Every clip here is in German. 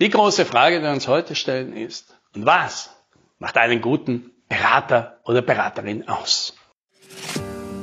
Die große Frage, die wir uns heute stellen, ist, und was macht einen guten Berater oder Beraterin aus?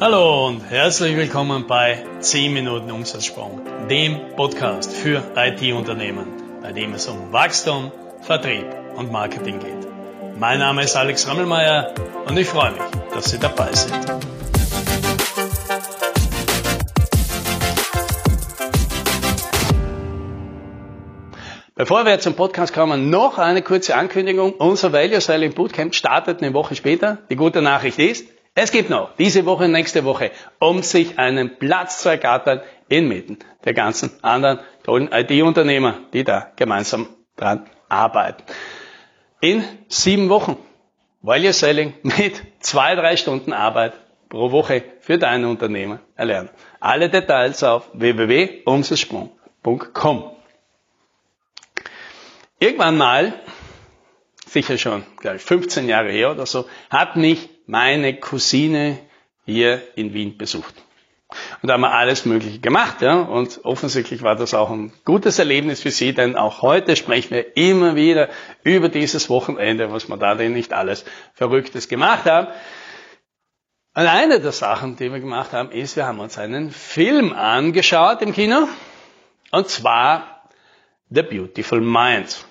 Hallo und herzlich willkommen bei 10 Minuten Umsatzsprung, dem Podcast für IT-Unternehmen, bei dem es um Wachstum, Vertrieb und Marketing geht. Mein Name ist Alex Rammelmeier und ich freue mich, dass Sie dabei sind. Bevor wir zum Podcast kommen, noch eine kurze Ankündigung. Unser Value Selling Bootcamp startet eine Woche später. Die gute Nachricht ist, es gibt noch diese Woche nächste Woche, um sich einen Platz zu ergattern inmitten der ganzen anderen tollen IT-Unternehmer, die da gemeinsam dran arbeiten. In sieben Wochen Value Selling mit zwei, drei Stunden Arbeit pro Woche für deine Unternehmer erlernen. Alle Details auf www.umsatzsprung.com. Irgendwann mal, sicher schon, glaube ich, 15 Jahre her oder so, hat mich meine Cousine hier in Wien besucht. Und da haben wir alles Mögliche gemacht, ja. Und offensichtlich war das auch ein gutes Erlebnis für sie, denn auch heute sprechen wir immer wieder über dieses Wochenende, was wir da denn nicht alles Verrücktes gemacht haben. Und eine der Sachen, die wir gemacht haben, ist, wir haben uns einen Film angeschaut im Kino. Und zwar The Beautiful Mind.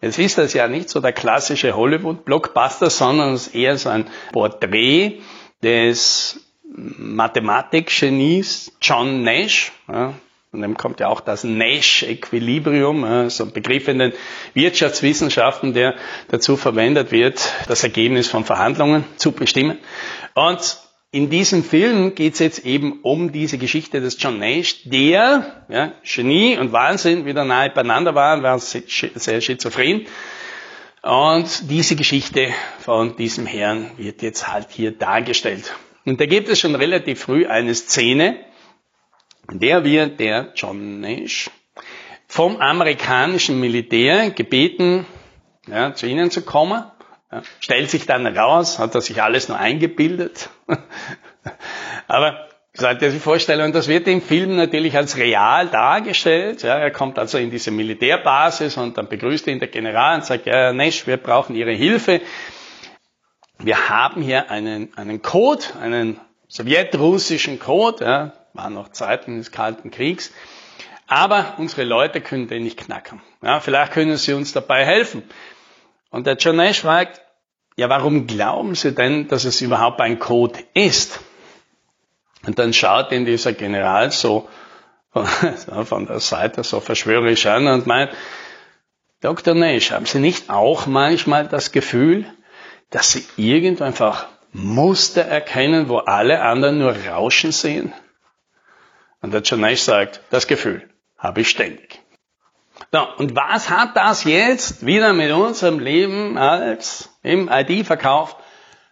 Jetzt ist das ja nicht so der klassische Hollywood-Blockbuster, sondern es ist eher so ein Porträt des Mathematikgenies John Nash. Ja, von dem kommt ja auch das Nash-Equilibrium, ja, so ein Begriff in den Wirtschaftswissenschaften, der dazu verwendet wird, das Ergebnis von Verhandlungen zu bestimmen. Und in diesem Film geht es jetzt eben um diese Geschichte des John Nash, der ja, Genie und Wahnsinn wieder nahe beieinander waren, war sehr schizophren. Und diese Geschichte von diesem Herrn wird jetzt halt hier dargestellt. Und da gibt es schon relativ früh eine Szene, in der wird der John Nash vom amerikanischen Militär gebeten, ja, zu ihnen zu kommen ja, stellt sich dann raus, hat er sich alles nur eingebildet. Aber sich vorstellen, und das wird im Film natürlich als real dargestellt. Ja, er kommt also in diese Militärbasis und dann begrüßt ihn der General und sagt, ja, Nesch, wir brauchen Ihre Hilfe. Wir haben hier einen, einen Code, einen sowjetrussischen Code, ja, waren noch Zeiten des Kalten Kriegs. Aber unsere Leute können den nicht knacken. Ja, vielleicht können Sie uns dabei helfen. Und der John Nash fragt, ja, warum glauben Sie denn, dass es überhaupt ein Code ist? Und dann schaut ihn dieser General so von der Seite so verschwörerisch an und meint, Dr. Nash, haben Sie nicht auch manchmal das Gefühl, dass Sie irgendwo einfach Muster erkennen, wo alle anderen nur Rauschen sehen? Und der John Nash sagt, das Gefühl habe ich ständig. So, und was hat das jetzt wieder mit unserem Leben als im IT-Verkauf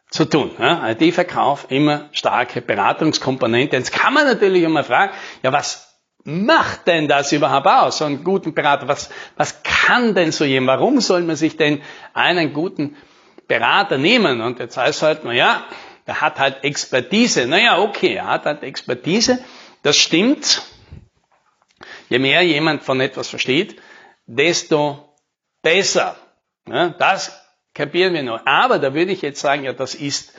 zu tun? Ja, IT-Verkauf immer starke Beratungskomponente. Jetzt kann man natürlich immer fragen, ja, was macht denn das überhaupt aus, so einen guten Berater? Was, was kann denn so jemand? Warum soll man sich denn einen guten Berater nehmen? Und jetzt heißt es halt, na ja, der hat halt Expertise. Naja, okay, er hat halt Expertise. Das stimmt. Je mehr jemand von etwas versteht, desto besser. Ja, das kapieren wir noch. Aber da würde ich jetzt sagen, ja, das ist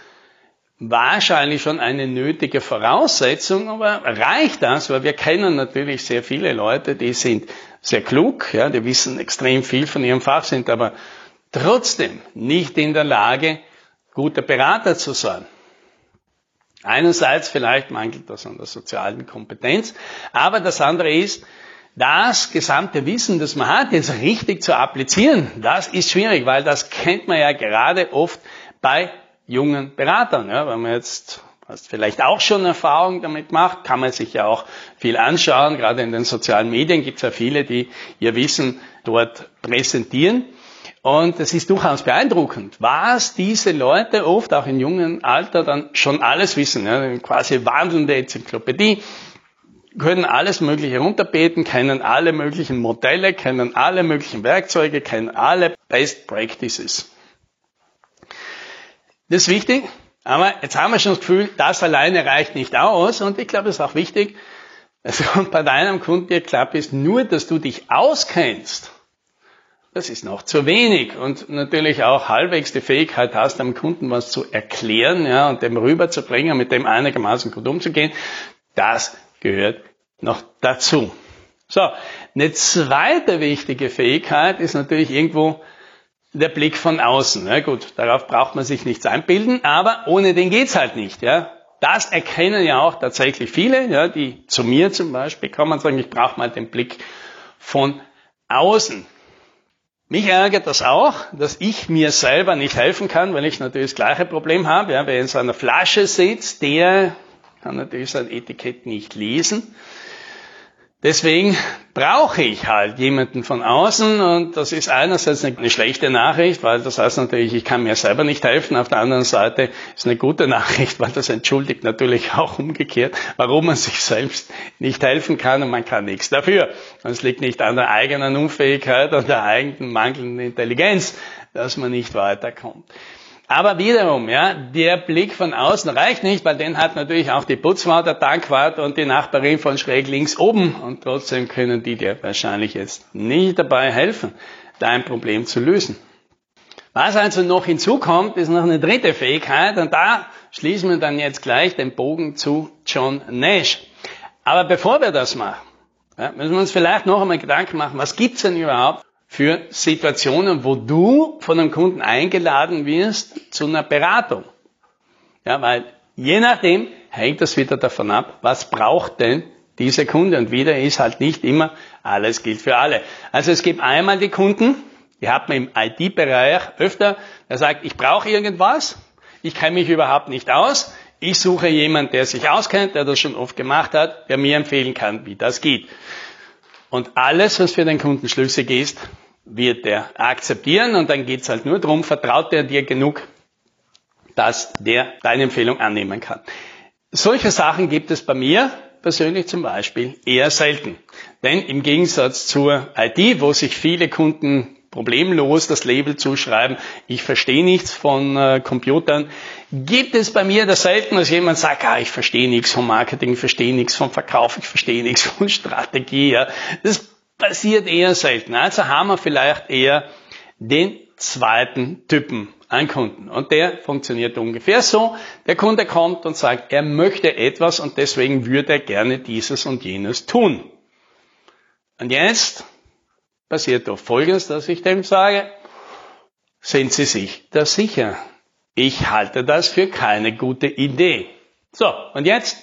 wahrscheinlich schon eine nötige Voraussetzung, aber reicht das? Weil wir kennen natürlich sehr viele Leute, die sind sehr klug, ja, die wissen extrem viel von ihrem Fach, sind aber trotzdem nicht in der Lage, guter Berater zu sein. Einerseits vielleicht mangelt das an der sozialen Kompetenz, aber das andere ist, das gesamte Wissen, das man hat, jetzt richtig zu applizieren, das ist schwierig, weil das kennt man ja gerade oft bei jungen Beratern. Ja, wenn man jetzt hast vielleicht auch schon Erfahrung damit macht, kann man sich ja auch viel anschauen. Gerade in den sozialen Medien gibt es ja viele, die ihr Wissen dort präsentieren. Und es ist durchaus beeindruckend, was diese Leute oft auch in jungen Alter dann schon alles wissen. Ja, quasi wandelnde Enzyklopädie können alles Mögliche runterbeten, kennen alle möglichen Modelle, kennen alle möglichen Werkzeuge, kennen alle Best Practices. Das ist wichtig, aber jetzt haben wir schon das Gefühl, das alleine reicht nicht aus und ich glaube, es ist auch wichtig, also bei deinem Kunden dir klar ist, nur, dass du dich auskennst, das ist noch zu wenig. Und natürlich auch halbwegs die Fähigkeit hast, dem Kunden was zu erklären, ja, und dem rüberzubringen, mit dem einigermaßen gut umzugehen, das gehört noch dazu. So, eine zweite wichtige Fähigkeit ist natürlich irgendwo der Blick von außen. Ja, gut, darauf braucht man sich nichts einbilden, aber ohne den geht's halt nicht. Ja. Das erkennen ja auch tatsächlich viele, ja, die zu mir zum Beispiel kommen und sagen, ich brauche mal den Blick von außen. Mich ärgert das auch, dass ich mir selber nicht helfen kann, weil ich natürlich das gleiche Problem habe. Ja, wer in so einer Flasche sitzt, der kann natürlich sein Etikett nicht lesen. Deswegen brauche ich halt jemanden von außen und das ist einerseits eine schlechte Nachricht, weil das heißt natürlich, ich kann mir selber nicht helfen. Auf der anderen Seite ist eine gute Nachricht, weil das entschuldigt natürlich auch umgekehrt, warum man sich selbst nicht helfen kann und man kann nichts dafür. Und es liegt nicht an der eigenen Unfähigkeit, an der eigenen mangelnden Intelligenz, dass man nicht weiterkommt. Aber wiederum, ja, der Blick von außen reicht nicht, weil den hat natürlich auch die Putzfrau, der Tankwart und die Nachbarin von schräg links oben. Und trotzdem können die dir wahrscheinlich jetzt nicht dabei helfen, dein Problem zu lösen. Was also noch hinzukommt, ist noch eine dritte Fähigkeit und da schließen wir dann jetzt gleich den Bogen zu John Nash. Aber bevor wir das machen, müssen wir uns vielleicht noch einmal Gedanken machen, was gibt's denn überhaupt für Situationen, wo du von einem Kunden eingeladen wirst zu einer Beratung. Ja, weil je nachdem hängt das wieder davon ab, was braucht denn dieser Kunde und wieder ist halt nicht immer alles gilt für alle. Also es gibt einmal die Kunden, die hat man im IT-Bereich öfter, der sagt, ich brauche irgendwas, ich kenne mich überhaupt nicht aus, ich suche jemanden, der sich auskennt, der das schon oft gemacht hat, der mir empfehlen kann, wie das geht. Und alles, was für den Kunden schlüssig ist, wird er akzeptieren und dann geht's halt nur darum, vertraut er dir genug, dass der deine Empfehlung annehmen kann. Solche Sachen gibt es bei mir persönlich zum Beispiel eher selten. Denn im Gegensatz zur IT, wo sich viele Kunden problemlos das Label zuschreiben, ich verstehe nichts von äh, Computern, gibt es bei mir das selten, dass jemand sagt, ah, ich verstehe nichts vom Marketing, ich verstehe nichts vom Verkauf, ich verstehe nichts von Strategie. Ja. Das passiert eher selten. Also haben wir vielleicht eher den zweiten Typen an Kunden. Und der funktioniert ungefähr so. Der Kunde kommt und sagt, er möchte etwas und deswegen würde er gerne dieses und jenes tun. Und jetzt passiert doch Folgendes, dass ich dem sage, sind Sie sich da sicher? Ich halte das für keine gute Idee. So, und jetzt?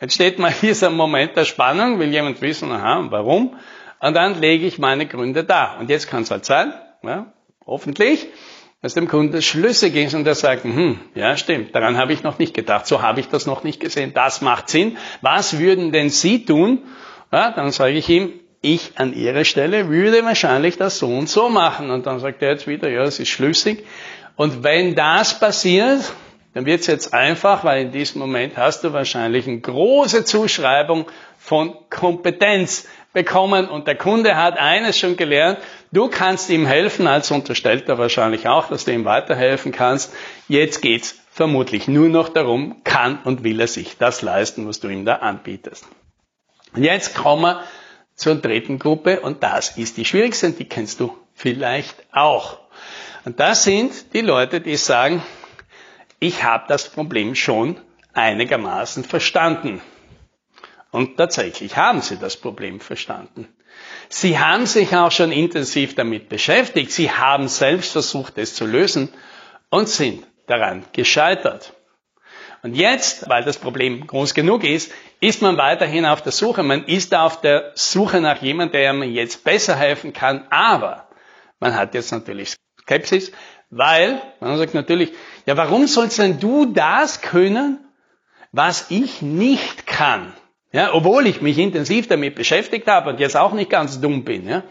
Jetzt steht mal hier so ein Moment der Spannung, will jemand wissen, aha, warum? Und dann lege ich meine Gründe da. Und jetzt kann es halt sein, ja, hoffentlich, dass dem Kunden schlüssig ist und er sagt, hm, ja stimmt, daran habe ich noch nicht gedacht, so habe ich das noch nicht gesehen, das macht Sinn. Was würden denn Sie tun? Ja, dann sage ich ihm, ich an Ihrer Stelle würde wahrscheinlich das so und so machen. Und dann sagt er jetzt wieder, ja, es ist schlüssig. Und wenn das passiert, dann wird es jetzt einfach, weil in diesem Moment hast du wahrscheinlich eine große Zuschreibung von Kompetenz bekommen und der Kunde hat eines schon gelernt, du kannst ihm helfen, als unterstellt er wahrscheinlich auch, dass du ihm weiterhelfen kannst. Jetzt geht's vermutlich nur noch darum, kann und will er sich das leisten, was du ihm da anbietest. Und jetzt kommen wir zur dritten Gruppe und das ist die schwierigste die kennst du vielleicht auch. Und das sind die Leute, die sagen, ich habe das Problem schon einigermaßen verstanden. Und tatsächlich haben sie das Problem verstanden. Sie haben sich auch schon intensiv damit beschäftigt. Sie haben selbst versucht, es zu lösen und sind daran gescheitert. Und jetzt, weil das Problem groß genug ist, ist man weiterhin auf der Suche. Man ist auf der Suche nach jemandem, der mir jetzt besser helfen kann. Aber man hat jetzt natürlich Skepsis, weil man sagt natürlich, ja, warum sollst denn du das können, was ich nicht kann? Ja, obwohl ich mich intensiv damit beschäftigt habe und jetzt auch nicht ganz dumm bin. Ja?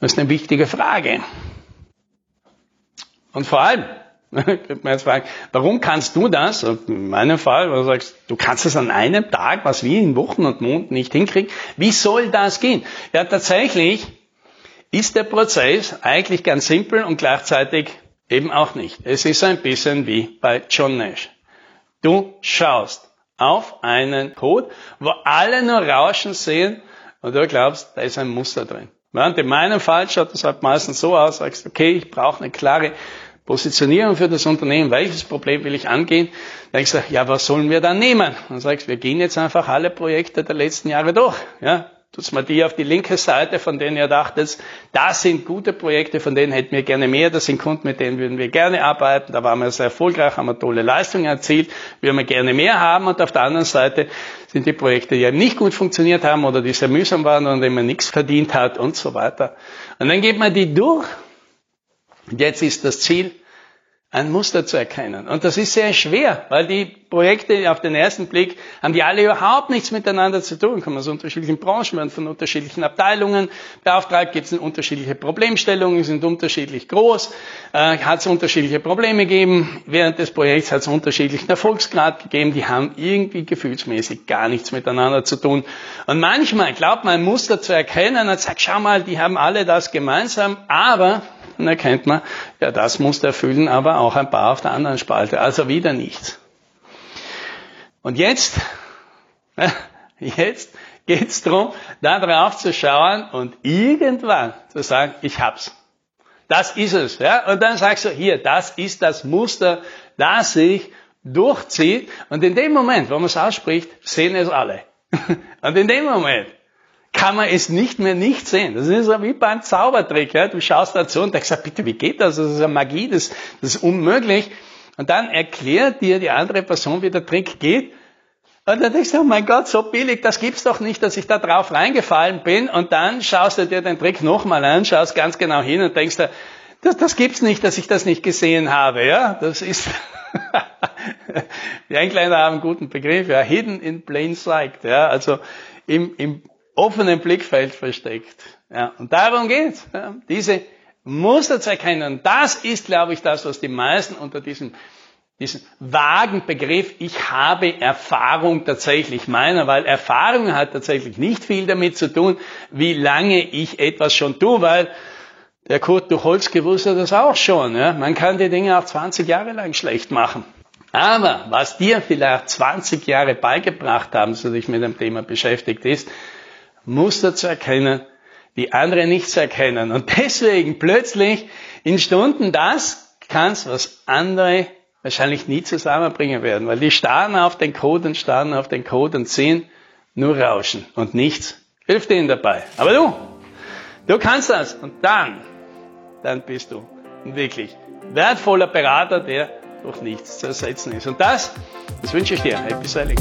Das ist eine wichtige Frage. Und vor allem, könnte man jetzt fragen, warum kannst du das? In meinem Fall, wo du sagst, du kannst es an einem Tag, was wir in Wochen und Monaten nicht hinkriegen. Wie soll das gehen? Ja, tatsächlich ist der Prozess eigentlich ganz simpel und gleichzeitig eben auch nicht. Es ist ein bisschen wie bei John Nash. Du schaust auf einen Code, wo alle nur Rauschen sehen und du glaubst, da ist ein Muster drin. Während in meinem Fall schaut das halt meistens so aus, sagst, okay, ich brauche eine klare Positionierung für das Unternehmen, welches Problem will ich angehen? Dann ich sage, ja, was sollen wir dann nehmen? Dann sagst du, wir gehen jetzt einfach alle Projekte der letzten Jahre durch. Ja, tut's mal die auf die linke Seite, von denen ihr dachtet, das sind gute Projekte, von denen hätten wir gerne mehr, das sind Kunden, mit denen würden wir gerne arbeiten, da waren wir sehr erfolgreich, haben wir tolle Leistungen erzielt, würden wir gerne mehr haben und auf der anderen Seite sind die Projekte, die nicht gut funktioniert haben oder die sehr mühsam waren und denen man nichts verdient hat und so weiter. Und dann geht man die durch und jetzt ist das Ziel, ein Muster zu erkennen. Und das ist sehr schwer, weil die Projekte auf den ersten Blick haben die alle überhaupt nichts miteinander zu tun. Kommen aus unterschiedlichen Branchen, werden von unterschiedlichen Abteilungen beauftragt, gibt es unterschiedliche Problemstellungen, sind unterschiedlich groß, äh, hat es unterschiedliche Probleme gegeben. Während des Projekts hat es unterschiedlichen Erfolgsgrad gegeben. Die haben irgendwie gefühlsmäßig gar nichts miteinander zu tun. Und manchmal glaubt man ein Muster zu erkennen und sagt, schau mal, die haben alle das gemeinsam, aber dann erkennt man, ja, das muss erfüllen, aber auch ein paar auf der anderen Spalte. Also wieder nichts. Und jetzt, jetzt geht es darum, da drauf zu schauen und irgendwann zu sagen, ich hab's. Das ist es. Ja? Und dann sagst du, hier, das ist das Muster, das sich durchzieht. Und in dem Moment, wo man es ausspricht, sehen es alle. Und in dem Moment kann man es nicht mehr nicht sehen. Das ist wie beim Zaubertrick. Ja? Du schaust dazu und denkst, bitte, wie geht das? Das ist eine Magie, das, das ist unmöglich. Und dann erklärt dir die andere Person, wie der Trick geht. Und dann denkst du, oh mein Gott, so billig, das gibt's doch nicht, dass ich da drauf reingefallen bin. Und dann schaust du dir den Trick nochmal an, schaust ganz genau hin und denkst dir, das, das gibt's nicht, dass ich das nicht gesehen habe. Ja, das ist, die Engländer haben einen guten Begriff, ja, hidden in plain sight. Ja, also im, im offenen Blickfeld versteckt. Ja, und darum geht's. Ja, diese Muster zu erkennen. Das ist, glaube ich, das, was die meisten unter diesem, diesem vagen Begriff, ich habe Erfahrung tatsächlich meinen, weil Erfahrung hat tatsächlich nicht viel damit zu tun, wie lange ich etwas schon tue, weil der Kurt Tucholsky wusste das auch schon. Ja? Man kann die Dinge auch 20 Jahre lang schlecht machen. Aber was dir vielleicht 20 Jahre beigebracht haben, so dich mit dem Thema beschäftigt ist, Muster zu erkennen, die andere nicht zu erkennen. Und deswegen plötzlich in Stunden das kannst, was andere wahrscheinlich nie zusammenbringen werden, weil die starren auf den Code und starren auf den Code und sehen nur Rauschen und nichts hilft ihnen dabei. Aber du, du kannst das und dann, dann bist du ein wirklich wertvoller Berater, der durch nichts zu ersetzen ist. Und das, das wünsche ich dir. Happy Selling.